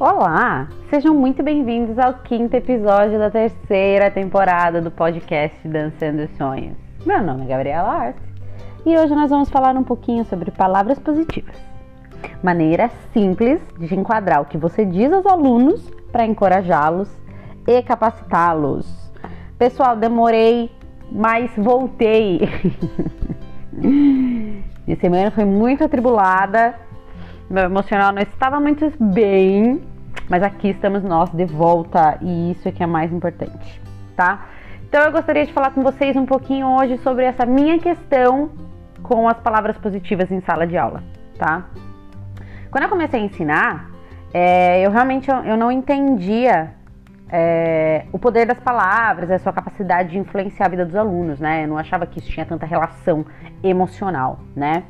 Olá, sejam muito bem-vindos ao quinto episódio da terceira temporada do podcast Dançando Sonhos. Meu nome é Gabriela Arce e hoje nós vamos falar um pouquinho sobre palavras positivas. Maneira simples de enquadrar o que você diz aos alunos para encorajá-los e capacitá-los. Pessoal, demorei, mas voltei. Minha semana foi muito atribulada, meu emocional não estava muito bem, mas aqui estamos nós de volta e isso é que é mais importante, tá? Então eu gostaria de falar com vocês um pouquinho hoje sobre essa minha questão com as palavras positivas em sala de aula, tá? Quando eu comecei a ensinar, é, eu realmente eu, não entendia é, o poder das palavras, a sua capacidade de influenciar a vida dos alunos, né? Eu não achava que isso tinha tanta relação emocional, né?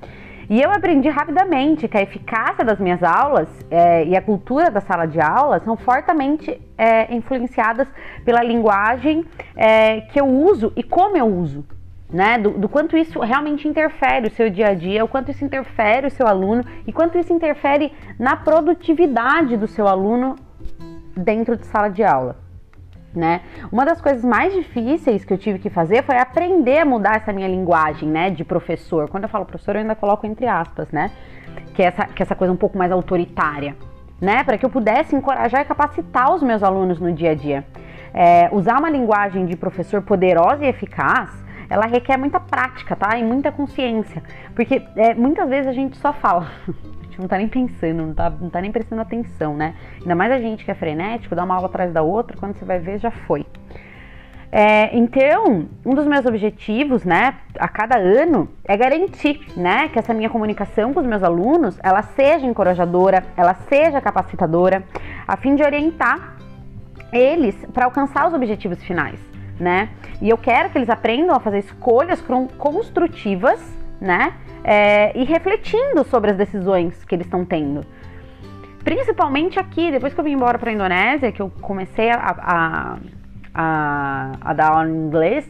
E eu aprendi rapidamente que a eficácia das minhas aulas é, e a cultura da sala de aula são fortemente é, influenciadas pela linguagem é, que eu uso e como eu uso. Né, do, do, quanto isso realmente interfere o seu dia a dia, o quanto isso interfere o seu aluno e quanto isso interfere na produtividade do seu aluno dentro de sala de aula né? Uma das coisas mais difíceis que eu tive que fazer foi aprender a mudar essa minha linguagem, né, de professor. Quando eu falo professor, eu ainda coloco entre aspas, né? Que é essa, que é essa coisa um pouco mais autoritária, né? Para que eu pudesse encorajar e capacitar os meus alunos no dia a dia. É, usar uma linguagem de professor poderosa e eficaz, ela requer muita prática, tá? E muita consciência. Porque é, muitas vezes a gente só fala. gente não tá nem pensando, não tá, não tá nem prestando atenção, né? Ainda mais a gente que é frenético, dá uma aula atrás da outra, quando você vai ver, já foi. É, então, um dos meus objetivos, né, a cada ano, é garantir, né, que essa minha comunicação com os meus alunos, ela seja encorajadora, ela seja capacitadora, a fim de orientar eles para alcançar os objetivos finais, né? E eu quero que eles aprendam a fazer escolhas construtivas, né, é, e refletindo sobre as decisões que eles estão tendo. Principalmente aqui, depois que eu vim embora para a Indonésia, que eu comecei a, a, a, a dar aula em inglês,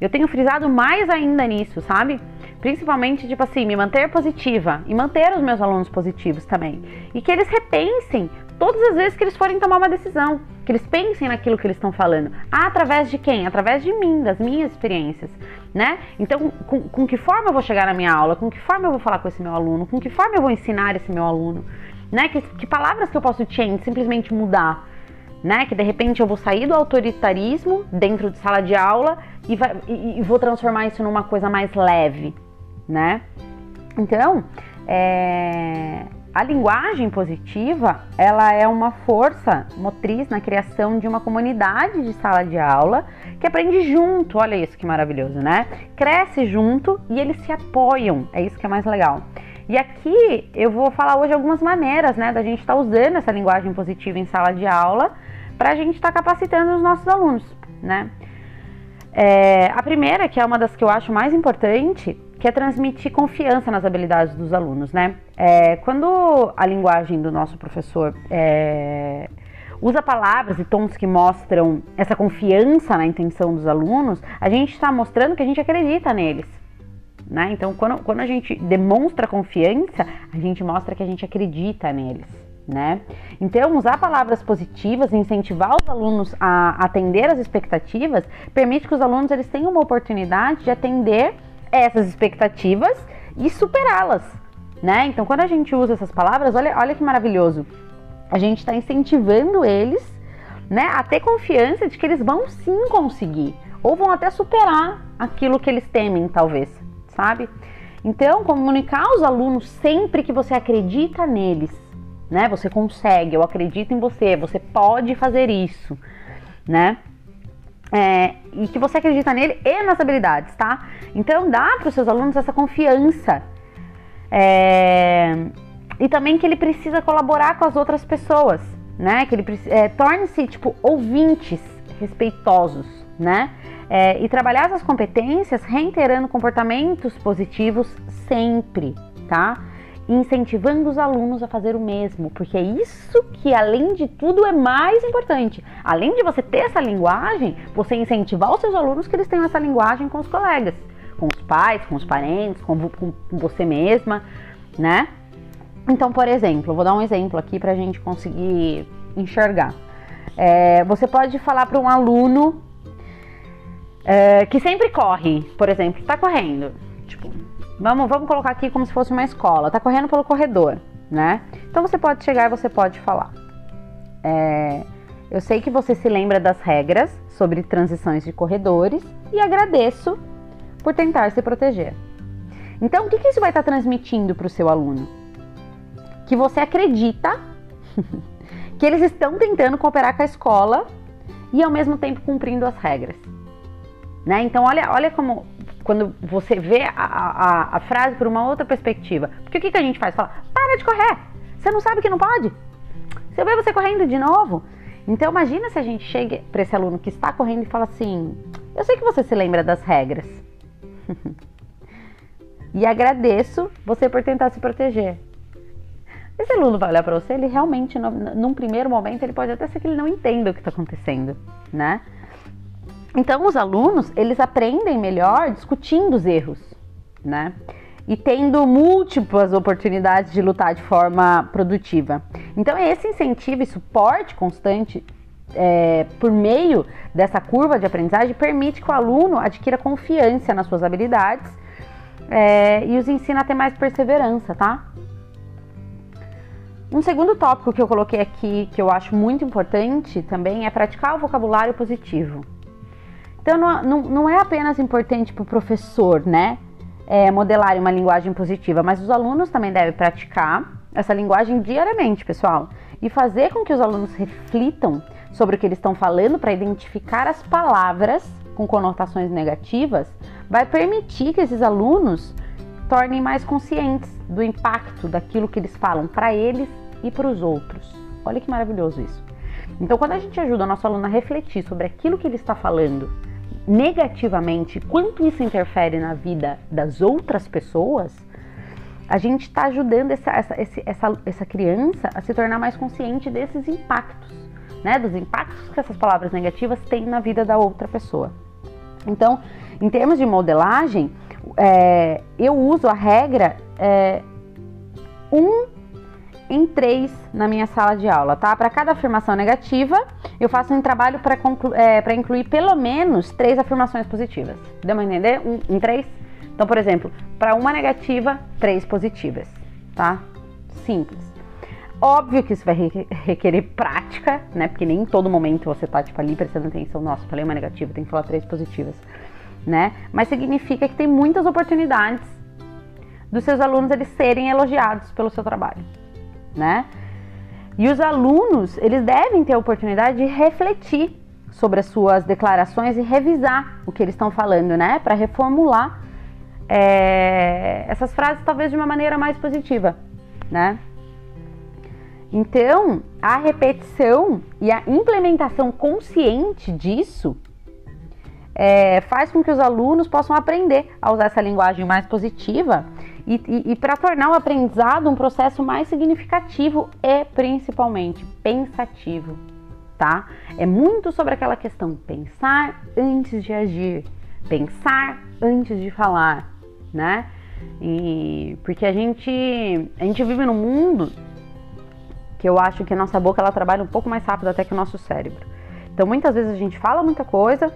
eu tenho frisado mais ainda nisso, sabe? Principalmente, tipo assim, me manter positiva e manter os meus alunos positivos também. E que eles repensem todas as vezes que eles forem tomar uma decisão, que eles pensem naquilo que eles estão falando. Ah, através de quem? Através de mim, das minhas experiências, né? Então, com, com que forma eu vou chegar na minha aula? Com que forma eu vou falar com esse meu aluno? Com que forma eu vou ensinar esse meu aluno? Né? Que, que palavras que eu posso change, simplesmente mudar? Né? Que de repente eu vou sair do autoritarismo dentro de sala de aula e, vai, e, e vou transformar isso numa coisa mais leve, né? Então, é, a linguagem positiva, ela é uma força motriz na criação de uma comunidade de sala de aula que aprende junto. Olha isso que maravilhoso, né? Cresce junto e eles se apoiam. É isso que é mais legal. E aqui eu vou falar hoje algumas maneiras, né, da gente estar tá usando essa linguagem positiva em sala de aula para a gente estar tá capacitando os nossos alunos, né? É, a primeira, que é uma das que eu acho mais importante, que é transmitir confiança nas habilidades dos alunos, né? É, quando a linguagem do nosso professor é, usa palavras e tons que mostram essa confiança na intenção dos alunos, a gente está mostrando que a gente acredita neles. Né? Então, quando, quando a gente demonstra confiança, a gente mostra que a gente acredita neles. Né? Então, usar palavras positivas, incentivar os alunos a atender as expectativas, permite que os alunos eles tenham uma oportunidade de atender essas expectativas e superá-las, né? Então, quando a gente usa essas palavras, olha, olha que maravilhoso. A gente está incentivando eles, né, a ter confiança de que eles vão sim conseguir, ou vão até superar aquilo que eles temem, talvez, sabe? Então, comunicar aos alunos sempre que você acredita neles, né? Você consegue, eu acredito em você, você pode fazer isso, né? É, e que você acredita nele e nas habilidades, tá? Então dá para os seus alunos essa confiança é, e também que ele precisa colaborar com as outras pessoas, né? Que ele é, torne-se tipo ouvintes respeitosos, né? É, e trabalhar essas competências reiterando comportamentos positivos sempre, tá? Incentivando os alunos a fazer o mesmo, porque é isso que, além de tudo, é mais importante. Além de você ter essa linguagem, você incentivar os seus alunos que eles tenham essa linguagem com os colegas, com os pais, com os parentes, com, com você mesma, né? Então, por exemplo, vou dar um exemplo aqui para a gente conseguir enxergar. É, você pode falar para um aluno é, que sempre corre, por exemplo, está correndo, vamos, vamos colocar aqui como se fosse uma escola, está correndo pelo corredor, né? Então você pode chegar e você pode falar. É, eu sei que você se lembra das regras sobre transições de corredores e agradeço por tentar se proteger. Então, o que, que isso vai estar transmitindo para o seu aluno? Que você acredita que eles estão tentando cooperar com a escola e ao mesmo tempo cumprindo as regras. Né? Então, olha, olha como quando você vê a, a, a frase por uma outra perspectiva. Porque o que, que a gente faz? Fala, para de correr! Você não sabe que não pode? Se eu ver você correndo de novo. Então, imagina se a gente chega para esse aluno que está correndo e fala assim: Eu sei que você se lembra das regras. e agradeço você por tentar se proteger. Esse aluno vai olhar para você, ele realmente, num primeiro momento, ele pode até ser que ele não entenda o que está acontecendo, né? Então, os alunos, eles aprendem melhor discutindo os erros, né? E tendo múltiplas oportunidades de lutar de forma produtiva. Então, esse incentivo e suporte constante é, por meio dessa curva de aprendizagem permite que o aluno adquira confiança nas suas habilidades é, e os ensina a ter mais perseverança, tá? Um segundo tópico que eu coloquei aqui, que eu acho muito importante também, é praticar o vocabulário positivo. Então, não, não, não é apenas importante para o professor, né, é, modelar uma linguagem positiva, mas os alunos também devem praticar essa linguagem diariamente, pessoal, e fazer com que os alunos reflitam sobre o que eles estão falando para identificar as palavras com conotações negativas, vai permitir que esses alunos tornem mais conscientes do impacto daquilo que eles falam para eles e para os outros. Olha que maravilhoso isso. Então, quando a gente ajuda o nosso aluno a refletir sobre aquilo que ele está falando negativamente, quanto isso interfere na vida das outras pessoas, a gente está ajudando essa, essa, essa, essa criança a se tornar mais consciente desses impactos, né? Dos impactos que essas palavras negativas têm na vida da outra pessoa. Então, em termos de modelagem, é, eu uso a regra é, um em três na minha sala de aula, tá? Para cada afirmação negativa, eu faço um trabalho para é, incluir pelo menos três afirmações positivas. Deu pra entender? Um, em três? Então, por exemplo, para uma negativa, três positivas, tá? Simples. Óbvio que isso vai requerer prática, né? Porque nem em todo momento você tá, tipo, ali prestando atenção. Nossa, falei uma negativa, tem que falar três positivas né? Mas significa que tem muitas oportunidades dos seus alunos eles serem elogiados pelo seu trabalho, né? E os alunos, eles devem ter a oportunidade de refletir sobre as suas declarações e revisar o que eles estão falando, né? Para reformular é, essas frases talvez de uma maneira mais positiva, né? Então, a repetição e a implementação consciente disso é, faz com que os alunos possam aprender a usar essa linguagem mais positiva e, e, e para tornar o aprendizado um processo mais significativo e principalmente pensativo, tá? É muito sobre aquela questão pensar antes de agir, pensar antes de falar, né? E porque a gente a gente vive num mundo que eu acho que a nossa boca ela trabalha um pouco mais rápido até que o nosso cérebro. Então muitas vezes a gente fala muita coisa,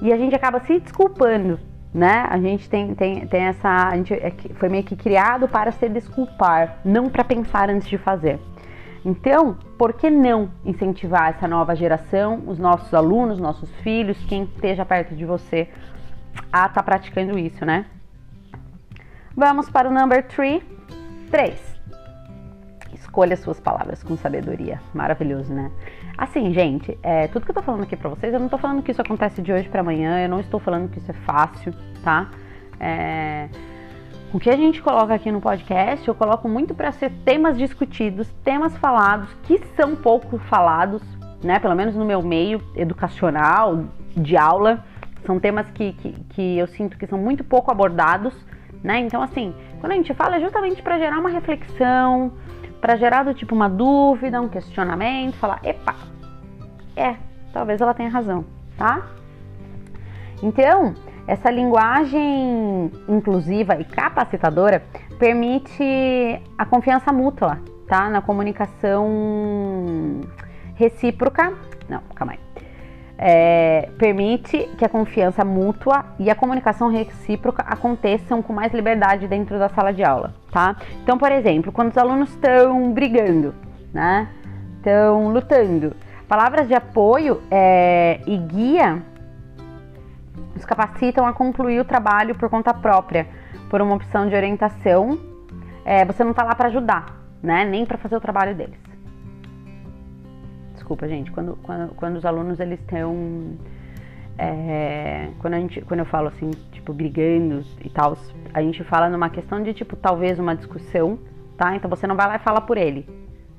e a gente acaba se desculpando, né? A gente tem, tem, tem essa. A gente é, foi meio que criado para se desculpar, não para pensar antes de fazer. Então, por que não incentivar essa nova geração, os nossos alunos, nossos filhos, quem esteja perto de você, a estar tá praticando isso, né? Vamos para o number 3. 3. Escolha suas palavras com sabedoria. Maravilhoso, né? Assim, gente, é, tudo que eu tô falando aqui pra vocês, eu não tô falando que isso acontece de hoje para amanhã, eu não estou falando que isso é fácil, tá? É, o que a gente coloca aqui no podcast, eu coloco muito para ser temas discutidos, temas falados, que são pouco falados, né? Pelo menos no meu meio educacional, de aula, são temas que, que, que eu sinto que são muito pouco abordados, né? Então, assim, quando a gente fala é justamente para gerar uma reflexão, para gerar do tipo uma dúvida, um questionamento, falar, epa, é, talvez ela tenha razão, tá? Então, essa linguagem inclusiva e capacitadora permite a confiança mútua, tá? Na comunicação recíproca. Não, calma aí. É, permite que a confiança mútua e a comunicação recíproca aconteçam com mais liberdade dentro da sala de aula, tá? Então, por exemplo, quando os alunos estão brigando, né? Estão lutando, palavras de apoio é, e guia os capacitam a concluir o trabalho por conta própria, por uma opção de orientação. É, você não está lá para ajudar, né? Nem para fazer o trabalho deles. Desculpa, gente. Quando, quando, quando os alunos eles estão é, quando, a gente, quando eu falo assim, tipo, brigando e tal, a gente fala numa questão de, tipo, talvez uma discussão, tá? Então você não vai lá e fala por ele.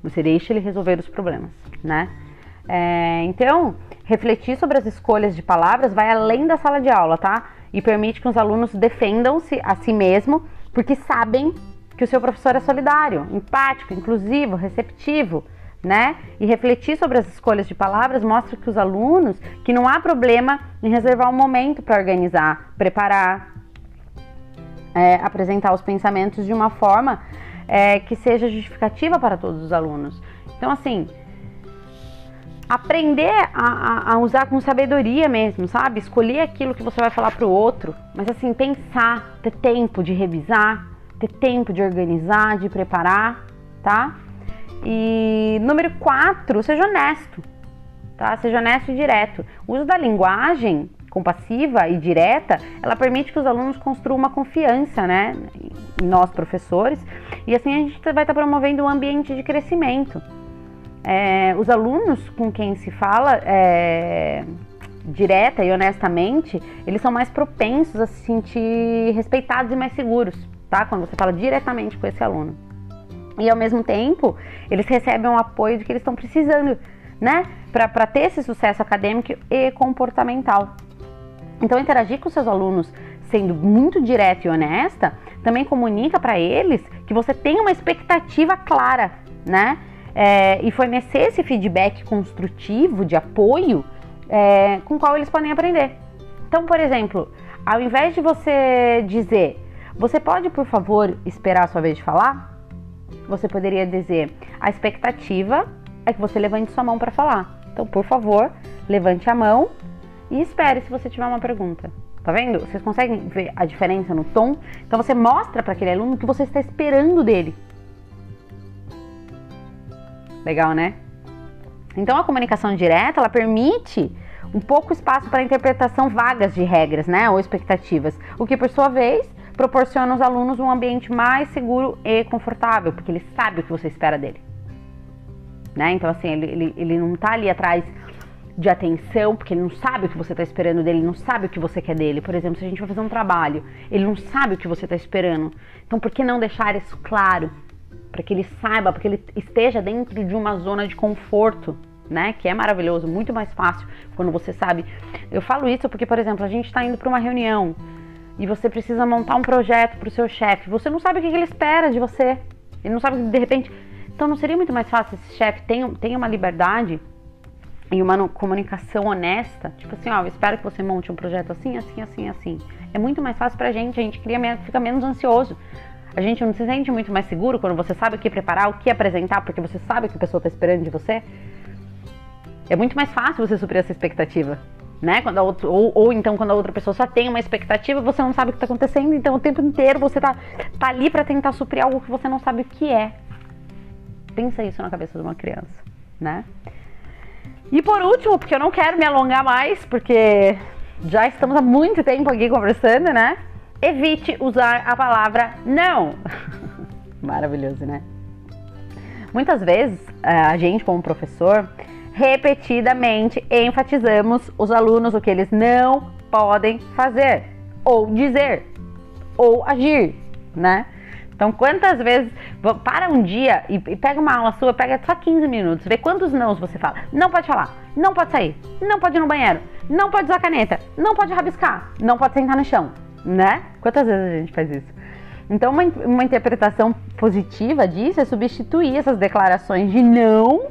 Você deixa ele resolver os problemas, né? É, então, refletir sobre as escolhas de palavras vai além da sala de aula, tá? E permite que os alunos defendam-se a si mesmo, porque sabem que o seu professor é solidário, empático, inclusivo, receptivo, né? E refletir sobre as escolhas de palavras mostra que os alunos que não há problema em reservar um momento para organizar, preparar, é, apresentar os pensamentos de uma forma é, que seja justificativa para todos os alunos. Então, assim, aprender a, a, usar com sabedoria mesmo, sabe? Escolher aquilo que você vai falar para o outro, mas assim, pensar, ter tempo de revisar, ter tempo de organizar, de preparar, tá? E número quatro, seja honesto, tá? Seja honesto e direto. O uso da linguagem compassiva e direta, ela permite que os alunos construam uma confiança, né? Em nós, professores, e assim a gente vai estar promovendo um ambiente de crescimento. É, os alunos com quem se fala é, direta e honestamente, eles são mais propensos a se sentir respeitados e mais seguros, tá? Quando você fala diretamente com esse aluno. E ao mesmo tempo, eles recebem o apoio de que eles estão precisando, né? Para ter esse sucesso acadêmico e comportamental. Então, interagir com seus alunos sendo muito direta e honesta também comunica para eles que você tem uma expectativa clara, né? é, e fornecer esse feedback construtivo de apoio é, com qual eles podem aprender. Então, por exemplo, ao invés de você dizer, você pode, por favor, esperar a sua vez de falar? Você poderia dizer, a expectativa é que você levante sua mão para falar. Então, por favor, levante a mão e espere se você tiver uma pergunta. Tá vendo? Vocês conseguem ver a diferença no tom? Então você mostra para aquele aluno o que você está esperando dele. Legal, né? Então a comunicação direta, ela permite um pouco espaço para interpretação vagas de regras, né, ou expectativas, o que por sua vez proporciona aos alunos um ambiente mais seguro e confortável, porque ele sabe o que você espera dele. Né? Então assim, ele, ele, ele não está ali atrás de atenção, porque ele não sabe o que você está esperando dele, ele não sabe o que você quer dele. Por exemplo, se a gente vai fazer um trabalho, ele não sabe o que você está esperando. Então, por que não deixar isso claro? para que ele saiba, para que ele esteja dentro de uma zona de conforto, né? Que é maravilhoso, muito mais fácil quando você sabe. Eu falo isso porque, por exemplo, a gente está indo para uma reunião e você precisa montar um projeto para o seu chefe. Você não sabe o que ele espera de você. Ele não sabe que de repente. Então não seria muito mais fácil esse chefe tem, tem uma liberdade e uma comunicação honesta, tipo assim, ó, eu espero que você monte um projeto assim, assim, assim, assim. É muito mais fácil pra gente, a gente cria, fica menos ansioso. A gente não se sente muito mais seguro quando você sabe o que preparar, o que apresentar, porque você sabe o que a pessoa está esperando de você. É muito mais fácil você suprir essa expectativa, né? Quando outra, ou, ou, então quando a outra pessoa só tem uma expectativa, você não sabe o que está acontecendo, então o tempo inteiro você tá, tá ali para tentar suprir algo que você não sabe o que é. Pensa isso na cabeça de uma criança, né? E por último, porque eu não quero me alongar mais, porque já estamos há muito tempo aqui conversando, né? evite usar a palavra não. Maravilhoso, né? Muitas vezes, é, a gente, como professor, repetidamente enfatizamos os alunos o que eles não podem fazer, ou dizer, ou agir, né? Então, quantas vezes para um dia e, pega uma aula sua, pega só 15 minutos, vê quantos nãos você fala. Não pode falar, não pode sair, não pode ir no banheiro, não pode usar caneta, não pode rabiscar, não pode sentar no chão, né? Quantas vezes a gente faz isso? Então, uma, uma interpretação positiva disso é substituir essas declarações de não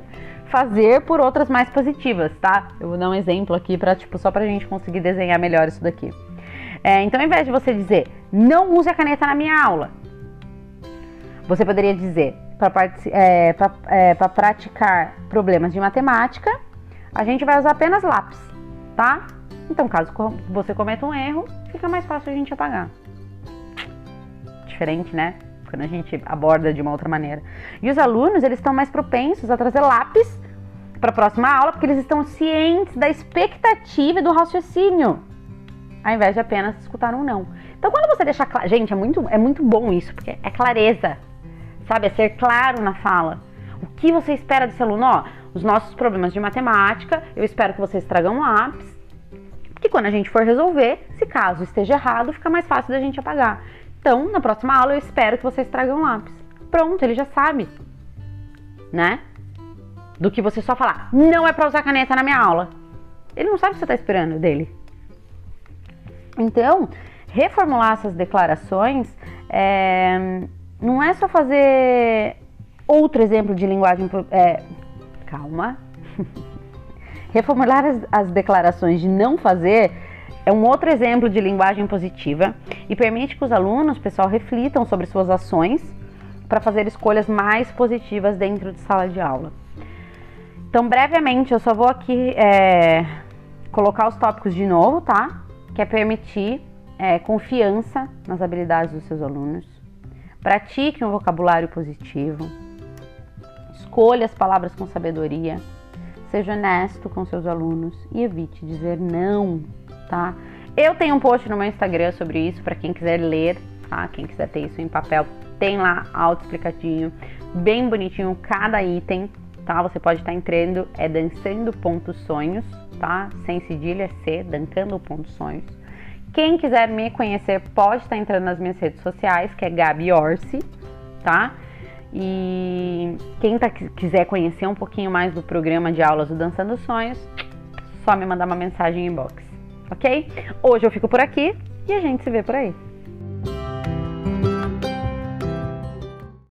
fazer por outras mais positivas, tá? Eu vou dar um exemplo aqui para tipo só para a gente conseguir desenhar melhor isso daqui. É, então, ao invés de você dizer não use a caneta na minha aula, você poderia dizer para é, é, praticar problemas de matemática, a gente vai usar apenas lápis, tá? Então, caso você cometa um erro, fica mais fácil a gente apagar. Diferente, né? Quando a gente aborda de uma outra maneira. E os alunos, eles estão mais propensos a trazer lápis para a próxima aula, porque eles estão cientes da expectativa e do raciocínio, ao invés de apenas escutar um não. Então, quando você deixa claro, gente, é muito, é muito bom isso, porque é clareza, sabe? É ser claro na fala. O que você espera desse aluno? Ó, os nossos problemas de matemática, eu espero que vocês tragam lápis, que quando a gente for resolver, se caso esteja errado, fica mais fácil da gente apagar. Então, na próxima aula, eu espero que vocês tragam lápis. Pronto, ele já sabe, né? Do que você só falar, não é para usar caneta na minha aula. Ele não sabe o que você está esperando dele. Então, reformular essas declarações é, não é só fazer outro exemplo de linguagem. É, calma. Reformular as, as declarações de não fazer é um outro exemplo de linguagem positiva e permite que os alunos, pessoal, reflitam sobre suas ações para fazer escolhas mais positivas dentro de sala de aula. Então, brevemente, eu só vou aqui é, colocar os tópicos de novo, tá? Que é permitir é, confiança nas habilidades dos seus alunos, pratique um vocabulário positivo, escolha as palavras com sabedoria, seja honesto com seus alunos e evite dizer não, tá? Eu tenho um post no meu Instagram sobre isso para quem quiser ler, tá? Quem quiser ter isso em papel, tem lá auto-explicadinho, bem bonitinho cada item, tá? Você pode estar entrando, é dançando.sonhos, tá? Sem cedilha, C, dançando.sonhos. Quem quiser me conhecer pode estar entrando nas minhas redes sociais, que é Gabi Orsi, tá? E quem tá, quiser conhecer um pouquinho mais do programa de aulas do Dançando Sonhos, só me mandar uma mensagem em inbox, ok? Hoje eu fico por aqui e a gente se vê por aí.